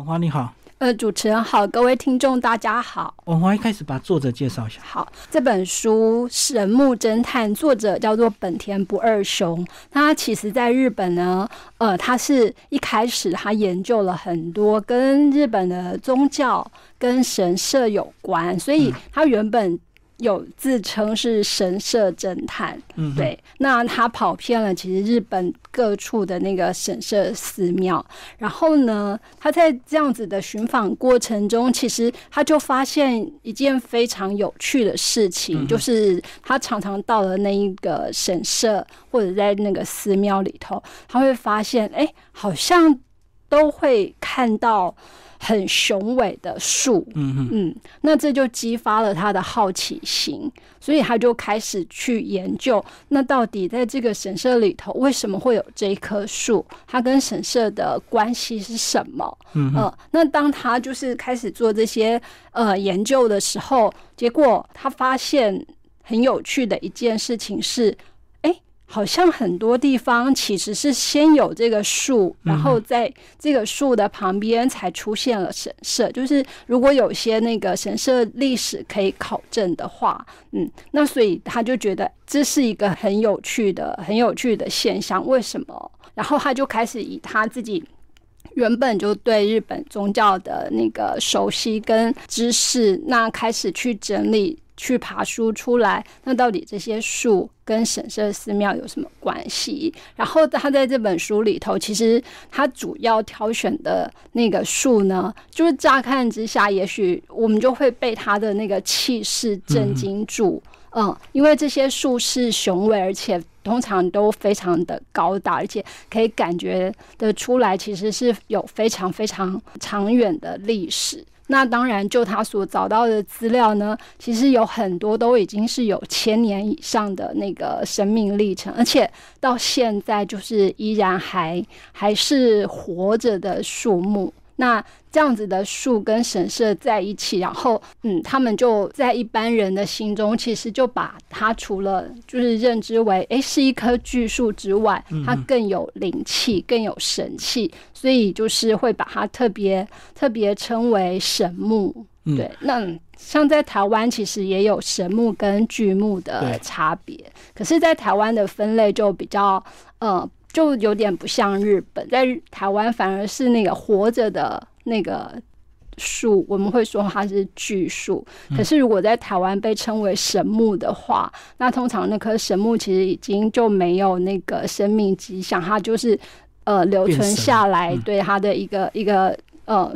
王华你好，呃，主持人好，各位听众大家好。王华一开始把作者介绍一下。好，这本书《神木侦探》，作者叫做本田不二雄。他其实在日本呢，呃，他是一开始他研究了很多跟日本的宗教跟神社有关，所以他原本。有自称是神社侦探，嗯，对，那他跑遍了其实日本各处的那个神社寺庙，然后呢，他在这样子的寻访过程中，其实他就发现一件非常有趣的事情，就是他常常到了那一个神社或者在那个寺庙里头，他会发现，哎，好像都会看到。很雄伟的树，嗯嗯，那这就激发了他的好奇心，所以他就开始去研究，那到底在这个神社里头，为什么会有这一棵树？它跟神社的关系是什么？嗯呃，那当他就是开始做这些呃研究的时候，结果他发现很有趣的一件事情是。好像很多地方其实是先有这个树，然后在这个树的旁边才出现了神社。就是如果有些那个神社历史可以考证的话，嗯，那所以他就觉得这是一个很有趣的、很有趣的现象。为什么？然后他就开始以他自己原本就对日本宗教的那个熟悉跟知识，那开始去整理。去爬书出来，那到底这些树跟神社寺庙有什么关系？然后他在这本书里头，其实他主要挑选的那个树呢，就是乍看之下，也许我们就会被他的那个气势震惊住。嗯，嗯因为这些树是雄伟，而且通常都非常的高大，而且可以感觉得出来，其实是有非常非常长远的历史。那当然，就他所找到的资料呢，其实有很多都已经是有千年以上的那个生命历程，而且到现在就是依然还还是活着的树木。那这样子的树跟神社在一起，然后嗯，他们就在一般人的心中，其实就把它除了就是认知为诶是一棵巨树之外，它更有灵气，更有神气，所以就是会把它特别特别称为神木。对，那像在台湾其实也有神木跟巨木的差别，可是，在台湾的分类就比较呃。就有点不像日本，在台湾反而是那个活着的那个树，我们会说它是巨树。可是如果在台湾被称为神木的话，那通常那棵神木其实已经就没有那个生命迹象，它就是呃留存下来对它的一个一个呃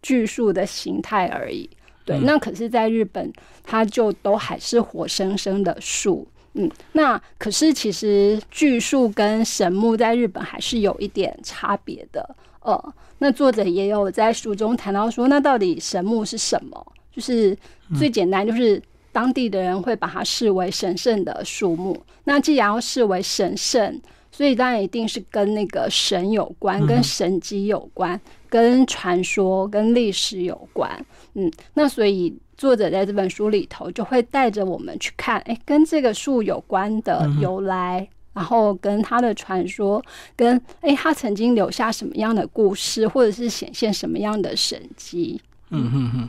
巨树的形态而已。对，那可是在日本，它就都还是活生生的树。嗯，那可是其实巨树跟神木在日本还是有一点差别的。呃，那作者也有在书中谈到说，那到底神木是什么？就是最简单，就是当地的人会把它视为神圣的树木。那既然要视为神圣，所以当然一定是跟那个神有关，跟神迹有关，跟传说、跟历史有关。嗯，那所以。作者在这本书里头就会带着我们去看，哎，跟这个树有关的由来，然后跟他的传说，跟哎，他曾经留下什么样的故事，或者是显现什么样的神迹。嗯哼哼，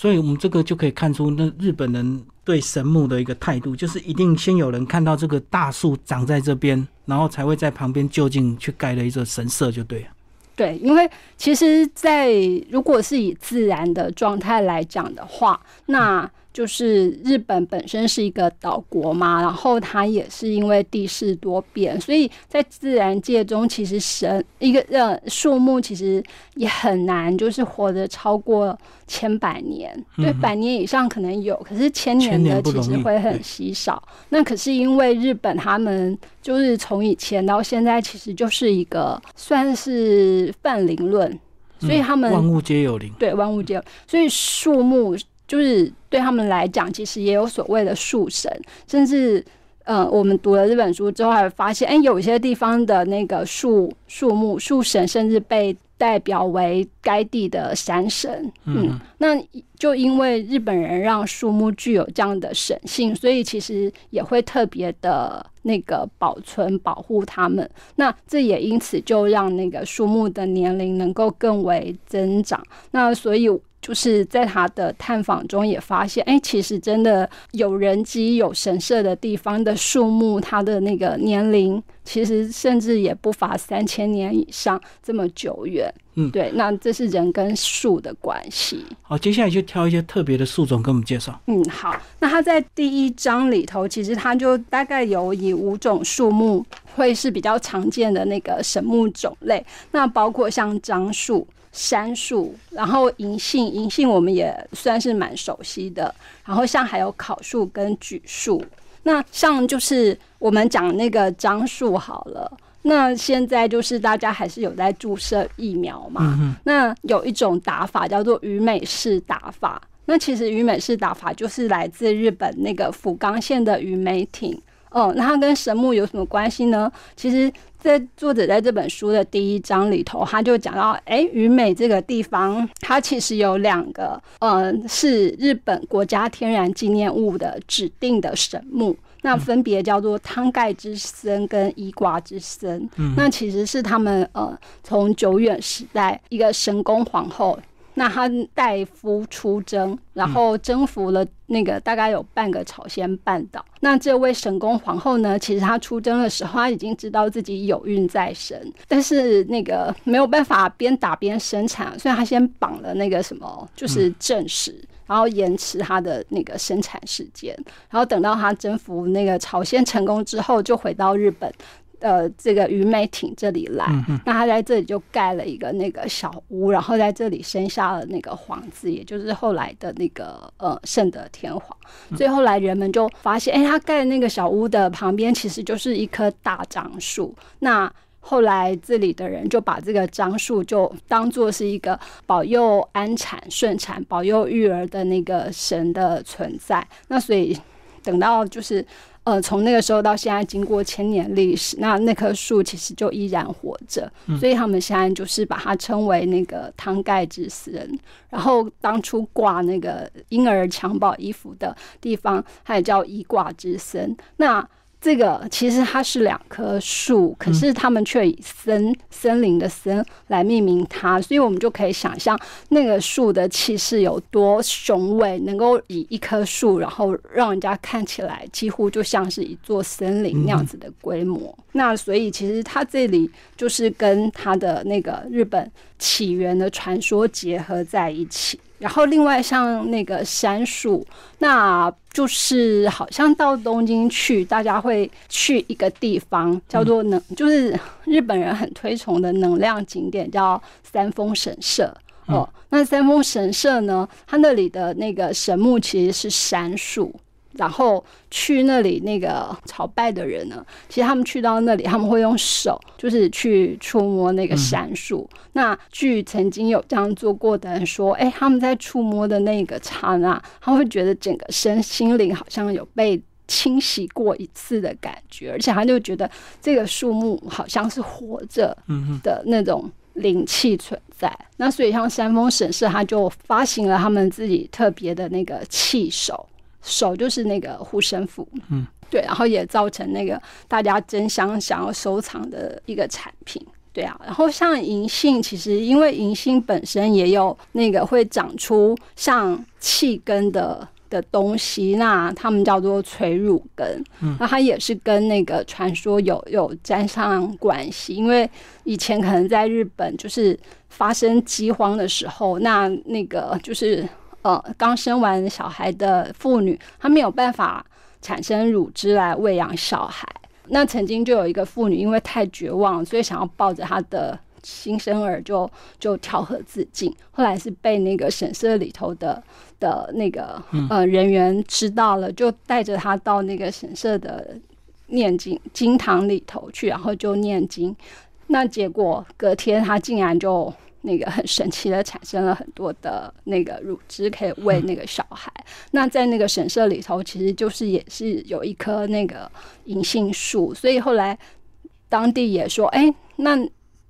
所以我们这个就可以看出，那日本人对神木的一个态度，就是一定先有人看到这个大树长在这边，然后才会在旁边就近去盖了一座神社，就对了。对，因为其实，在如果是以自然的状态来讲的话，那。就是日本本身是一个岛国嘛，然后它也是因为地势多变，所以在自然界中，其实神一个呃树木其实也很难，就是活得超过千百年。对，百年以上可能有，可是千年的其实会很稀少。那可是因为日本他们就是从以前到现在，其实就是一个算是泛灵论，所以他们万物皆有灵，对，万物皆有，所以树木。就是对他们来讲，其实也有所谓的树神，甚至，嗯，我们读了这本书之后，还发现，哎，有一些地方的那个树树木树神，甚至被代表为该地的山神。嗯，那就因为日本人让树木具有这样的神性，所以其实也会特别的那个保存保护它们。那这也因此就让那个树木的年龄能够更为增长。那所以。就是在他的探访中也发现，哎，其实真的有人机、有神社的地方的树木，它的那个年龄其实甚至也不乏三千年以上这么久远。嗯，对，那这是人跟树的关系。好，接下来就挑一些特别的树种跟我们介绍。嗯，好，那他在第一章里头，其实他就大概有以五种树木会是比较常见的那个神木种类，那包括像樟树。杉树，然后银杏，银杏我们也算是蛮熟悉的。然后像还有烤树跟榉树，那像就是我们讲那个樟树好了。那现在就是大家还是有在注射疫苗嘛？那有一种打法叫做鱼美式打法。那其实鱼美式打法就是来自日本那个福冈县的鱼美町。哦，那它跟神木有什么关系呢？其实。在作者在这本书的第一章里头，他就讲到，哎，鱼美这个地方，它其实有两个，嗯，是日本国家天然纪念物的指定的神木，那分别叫做汤盖之森跟伊瓜之森。嗯那其实是他们呃，从久远时代一个神宫皇后。那他代夫出征，然后征服了那个大概有半个朝鲜半岛。那这位神宫皇后呢，其实她出征的时候，她已经知道自己有孕在身，但是那个没有办法边打边生产，所以她先绑了那个什么，就是正史，然后延迟她的那个生产时间，然后等到她征服那个朝鲜成功之后，就回到日本。呃，这个虞美町这里来，那他在这里就盖了一个那个小屋，然后在这里生下了那个皇子，也就是后来的那个呃圣德天皇。所以后来人们就发现，哎，他盖那个小屋的旁边其实就是一棵大樟树。那后来这里的人就把这个樟树就当做是一个保佑安产顺产、保佑育儿的那个神的存在。那所以等到就是。呃，从那个时候到现在，经过千年历史，那那棵树其实就依然活着，所以他们现在就是把它称为那个汤盖之森。然后当初挂那个婴儿襁褓衣服的地方，它也叫衣挂之森。那这个其实它是两棵树，可是他们却以森森林的森来命名它，所以我们就可以想象那个树的气势有多雄伟，能够以一棵树，然后让人家看起来几乎就像是一座森林那样子的规模。那所以其实它这里就是跟它的那个日本起源的传说结合在一起。然后另外像那个杉树，那就是好像到东京去，大家会去一个地方叫做能，就是日本人很推崇的能量景点，叫三峰神社。哦，那三峰神社呢，它那里的那个神木其实是杉树。然后去那里那个朝拜的人呢，其实他们去到那里，他们会用手就是去触摸那个杉树。那据曾经有这样做过的人说，哎，他们在触摸的那个刹那，他会觉得整个身心灵好像有被清洗过一次的感觉，而且他就觉得这个树木好像是活着的那种灵气存在。那所以像山峰神社，他就发行了他们自己特别的那个器手。手就是那个护身符，嗯，对，然后也造成那个大家争相想要收藏的一个产品，对啊。然后像银杏，其实因为银杏本身也有那个会长出像气根的的东西，那他们叫做垂乳根，嗯，那它也是跟那个传说有有沾上关系，因为以前可能在日本就是发生饥荒的时候，那那个就是。呃，刚生完小孩的妇女，她没有办法产生乳汁来喂养小孩。那曾经就有一个妇女，因为太绝望，所以想要抱着她的新生儿就就跳河自尽。后来是被那个神社里头的的那个呃人员知道了，就带着她到那个神社的念经经堂里头去，然后就念经。那结果隔天她竟然就。那个很神奇的，产生了很多的那个乳汁，可以喂那个小孩。那在那个神社里头，其实就是也是有一棵那个银杏树，所以后来当地也说，哎，那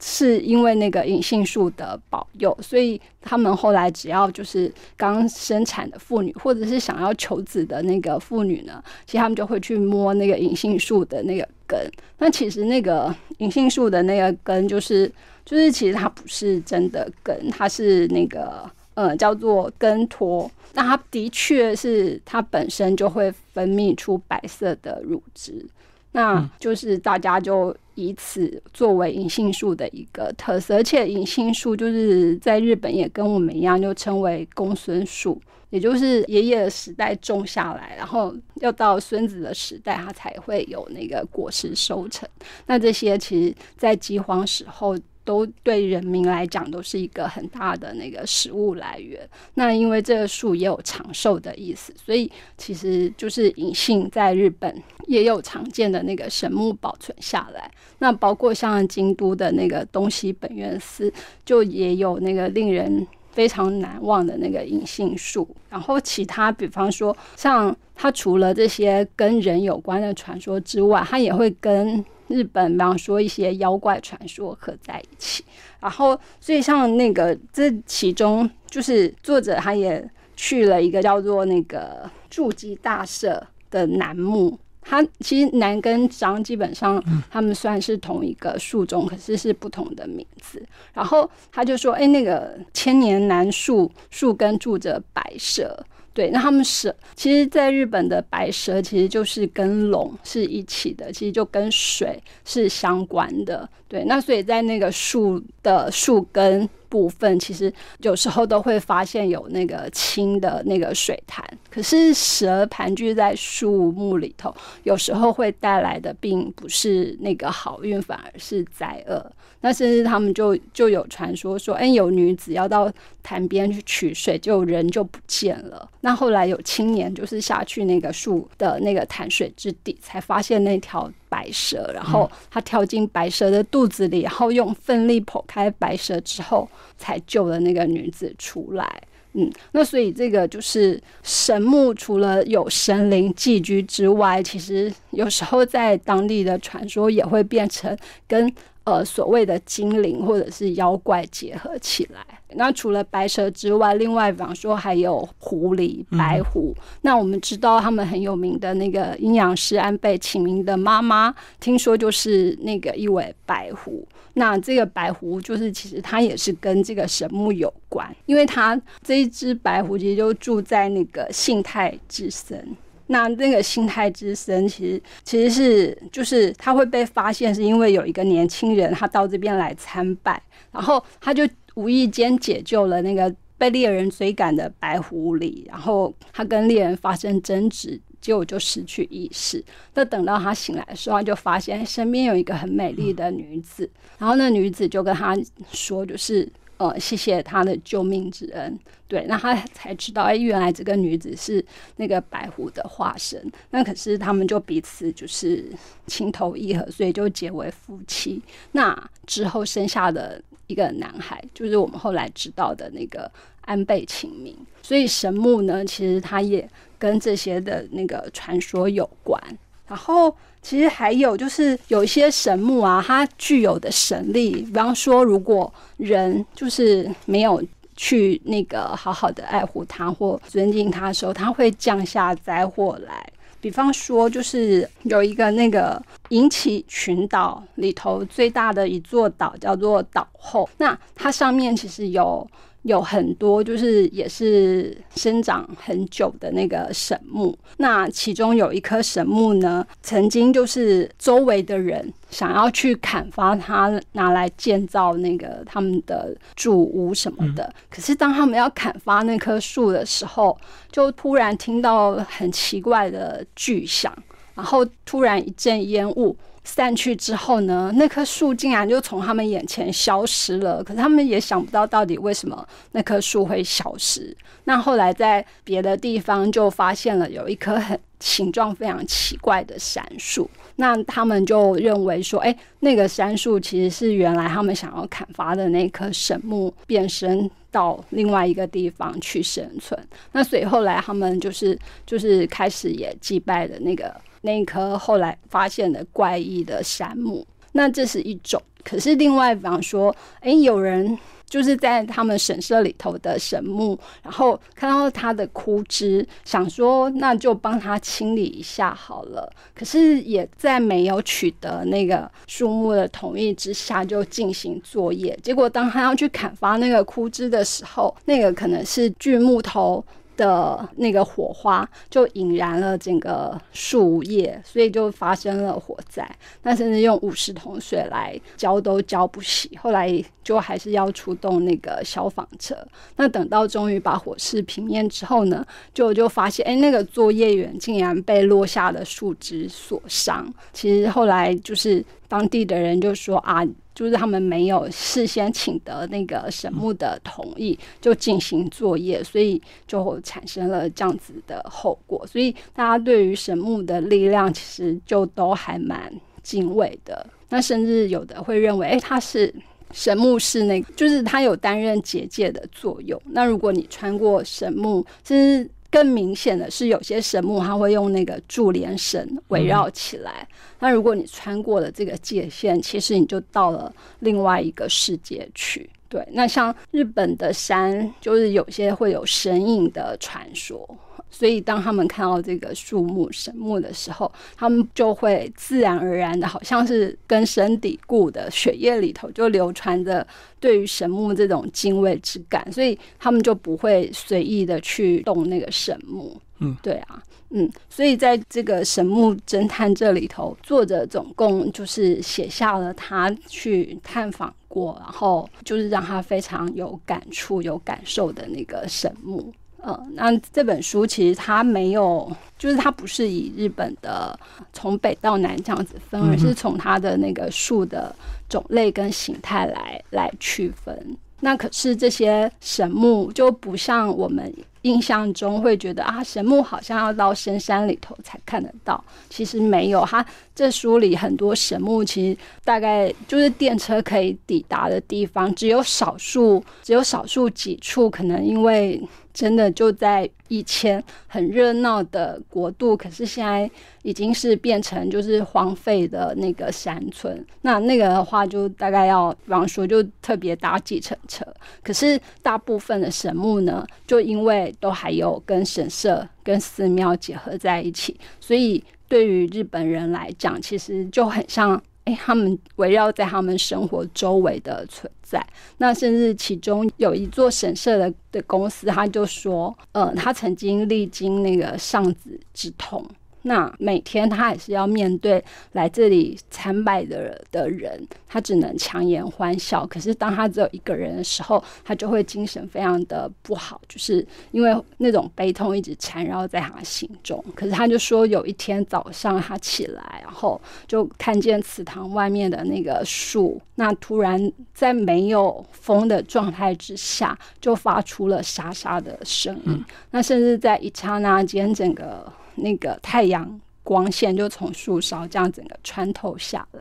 是因为那个银杏树的保佑，所以他们后来只要就是刚生产的妇女，或者是想要求子的那个妇女呢，其实他们就会去摸那个银杏树的那个根。那其实那个银杏树的那个根，就是就是其实它不是真的根，它是那个呃叫做根托。那它的确是它本身就会分泌出白色的乳汁。那就是大家就以此作为银杏树的一个特色，而且银杏树就是在日本也跟我们一样，就称为公孙树，也就是爷爷的时代种下来，然后要到孙子的时代，它才会有那个果实收成。那这些其实，在饥荒时候。都对人民来讲都是一个很大的那个食物来源。那因为这个树也有长寿的意思，所以其实就是隐性在日本也有常见的那个神木保存下来。那包括像京都的那个东西本愿寺，就也有那个令人非常难忘的那个隐性树。然后其他，比方说像它除了这些跟人有关的传说之外，它也会跟。日本，比方说一些妖怪传说合在一起，然后所以像那个这其中，就是作者他也去了一个叫做那个筑基大社的楠木，他其实楠跟张基本上他们算是同一个树种，可是是不同的名字。然后他就说：“哎，那个千年楠树树根住着白蛇。”对，那他们蛇，其实在日本的白蛇其实就是跟龙是一起的，其实就跟水是相关的。对，那所以在那个树的树根。部分其实有时候都会发现有那个清的那个水潭，可是蛇盘踞在树木里头，有时候会带来的并不是那个好运，反而是灾厄。那甚至他们就就有传说说，哎，有女子要到潭边去取水，就人就不见了。那后来有青年就是下去那个树的那个潭水之底，才发现那条。白蛇，然后他跳进白蛇的肚子里，然后用奋力剖开白蛇之后，才救了那个女子出来。嗯，那所以这个就是神木，除了有神灵寄居之外，其实有时候在当地的传说也会变成跟。呃，所谓的精灵或者是妖怪结合起来。那除了白蛇之外，另外比方说还有狐狸、白狐。那我们知道他们很有名的那个阴阳师安倍晴明的妈妈，听说就是那个一尾白狐。那这个白狐就是其实它也是跟这个神木有关，因为它这一只白狐其实就住在那个信太之森。那那个心态之森，其实其实是就是他会被发现，是因为有一个年轻人他到这边来参拜，然后他就无意间解救了那个被猎人追赶的白狐狸，然后他跟猎人发生争执，结果就失去意识。那等到他醒来的时候，他就发现身边有一个很美丽的女子，然后那女子就跟他说，就是。呃，谢谢他的救命之恩。对，那他才知道，哎，原来这个女子是那个白狐的化身。那可是他们就彼此就是情投意合，所以就结为夫妻。那之后生下的一个男孩，就是我们后来知道的那个安倍晴明。所以神木呢，其实他也跟这些的那个传说有关。然后。其实还有就是有一些神木啊，它具有的神力，比方说，如果人就是没有去那个好好的爱护它或尊敬它的时候，它会降下灾祸来。比方说，就是有一个那个引起群岛里头最大的一座岛，叫做岛后，那它上面其实有。有很多就是也是生长很久的那个神木，那其中有一棵神木呢，曾经就是周围的人想要去砍伐它，拿来建造那个他们的住屋什么的。可是当他们要砍伐那棵树的时候，就突然听到很奇怪的巨响，然后突然一阵烟雾。散去之后呢，那棵树竟然就从他们眼前消失了。可是他们也想不到到底为什么那棵树会消失。那后来在别的地方就发现了有一棵很形状非常奇怪的杉树。那他们就认为说，哎，那个杉树其实是原来他们想要砍伐的那棵神木变身到另外一个地方去生存。那所以后来他们就是就是开始也祭拜的那个。那一棵后来发现的怪异的杉木，那这是一种。可是另外，比方说，哎，有人。就是在他们神社里头的神木，然后看到它的枯枝，想说那就帮他清理一下好了。可是也在没有取得那个树木的同意之下就进行作业。结果当他要去砍伐那个枯枝的时候，那个可能是锯木头。的那个火花就引燃了整个树叶，所以就发生了火灾。那甚至用五十桶水来浇都浇不熄，后来就还是要出动那个消防车。那等到终于把火势平灭之后呢，就就发现，哎，那个作业员竟然被落下的树枝所伤。其实后来就是当地的人就说啊。就是他们没有事先请得那个神木的同意就进行作业，所以就产生了这样子的后果。所以大家对于神木的力量其实就都还蛮敬畏的。那甚至有的会认为，哎，它是神木是那个，就是它有担任结界的作用。那如果你穿过神木，其实。更明显的是，有些神木它会用那个柱连绳围绕起来。那如果你穿过了这个界限，其实你就到了另外一个世界去。对，那像日本的山，就是有些会有神隐的传说。所以，当他们看到这个树木神木的时候，他们就会自然而然的，好像是根深蒂固的血液里头就流传着对于神木这种敬畏之感，所以他们就不会随意的去动那个神木。嗯，对啊，嗯，所以在这个神木侦探这里头，作者总共就是写下了他去探访过，然后就是让他非常有感触、有感受的那个神木。嗯，那这本书其实它没有，就是它不是以日本的从北到南这样子分，而是从它的那个树的种类跟形态来来区分。那可是这些神木就不像我们印象中会觉得啊，神木好像要到深山里头才看得到。其实没有，它这书里很多神木其实大概就是电车可以抵达的地方，只有少数，只有少数几处可能因为。真的就在以前很热闹的国度，可是现在已经是变成就是荒废的那个山村。那那个的话，就大概要，比方说，就特别搭计程车。可是大部分的神木呢，就因为都还有跟神社、跟寺庙结合在一起，所以对于日本人来讲，其实就很像。哎，他们围绕在他们生活周围的存在，那甚至其中有一座神社的的公司，他就说，呃，他曾经历经那个丧子之痛。那每天他还是要面对来这里参拜的的人，他只能强颜欢笑。可是当他只有一个人的时候，他就会精神非常的不好，就是因为那种悲痛一直缠绕在他心中。可是他就说，有一天早上他起来，然后就看见祠堂外面的那个树，那突然在没有风的状态之下，就发出了沙沙的声音。那甚至在一刹那间，整个。那个太阳光线就从树梢这样整个穿透下来，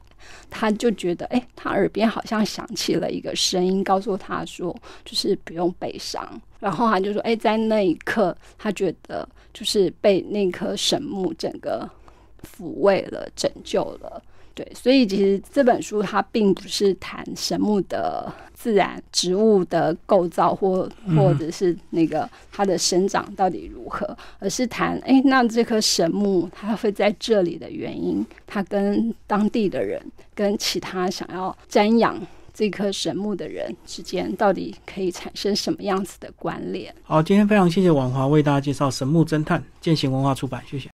他就觉得，哎，他耳边好像响起了一个声音，告诉他说，就是不用悲伤。然后他就说，哎，在那一刻，他觉得就是被那棵神木整个抚慰了，拯救了。对，所以其实这本书它并不是谈神木的自然植物的构造，或或者是那个它的生长到底如何，而是谈哎，那这棵神木它会在这里的原因，它跟当地的人，跟其他想要瞻仰这棵神木的人之间，到底可以产生什么样子的关联？好，今天非常谢谢婉华为大家介绍《神木侦探》，践行文化出版，谢谢。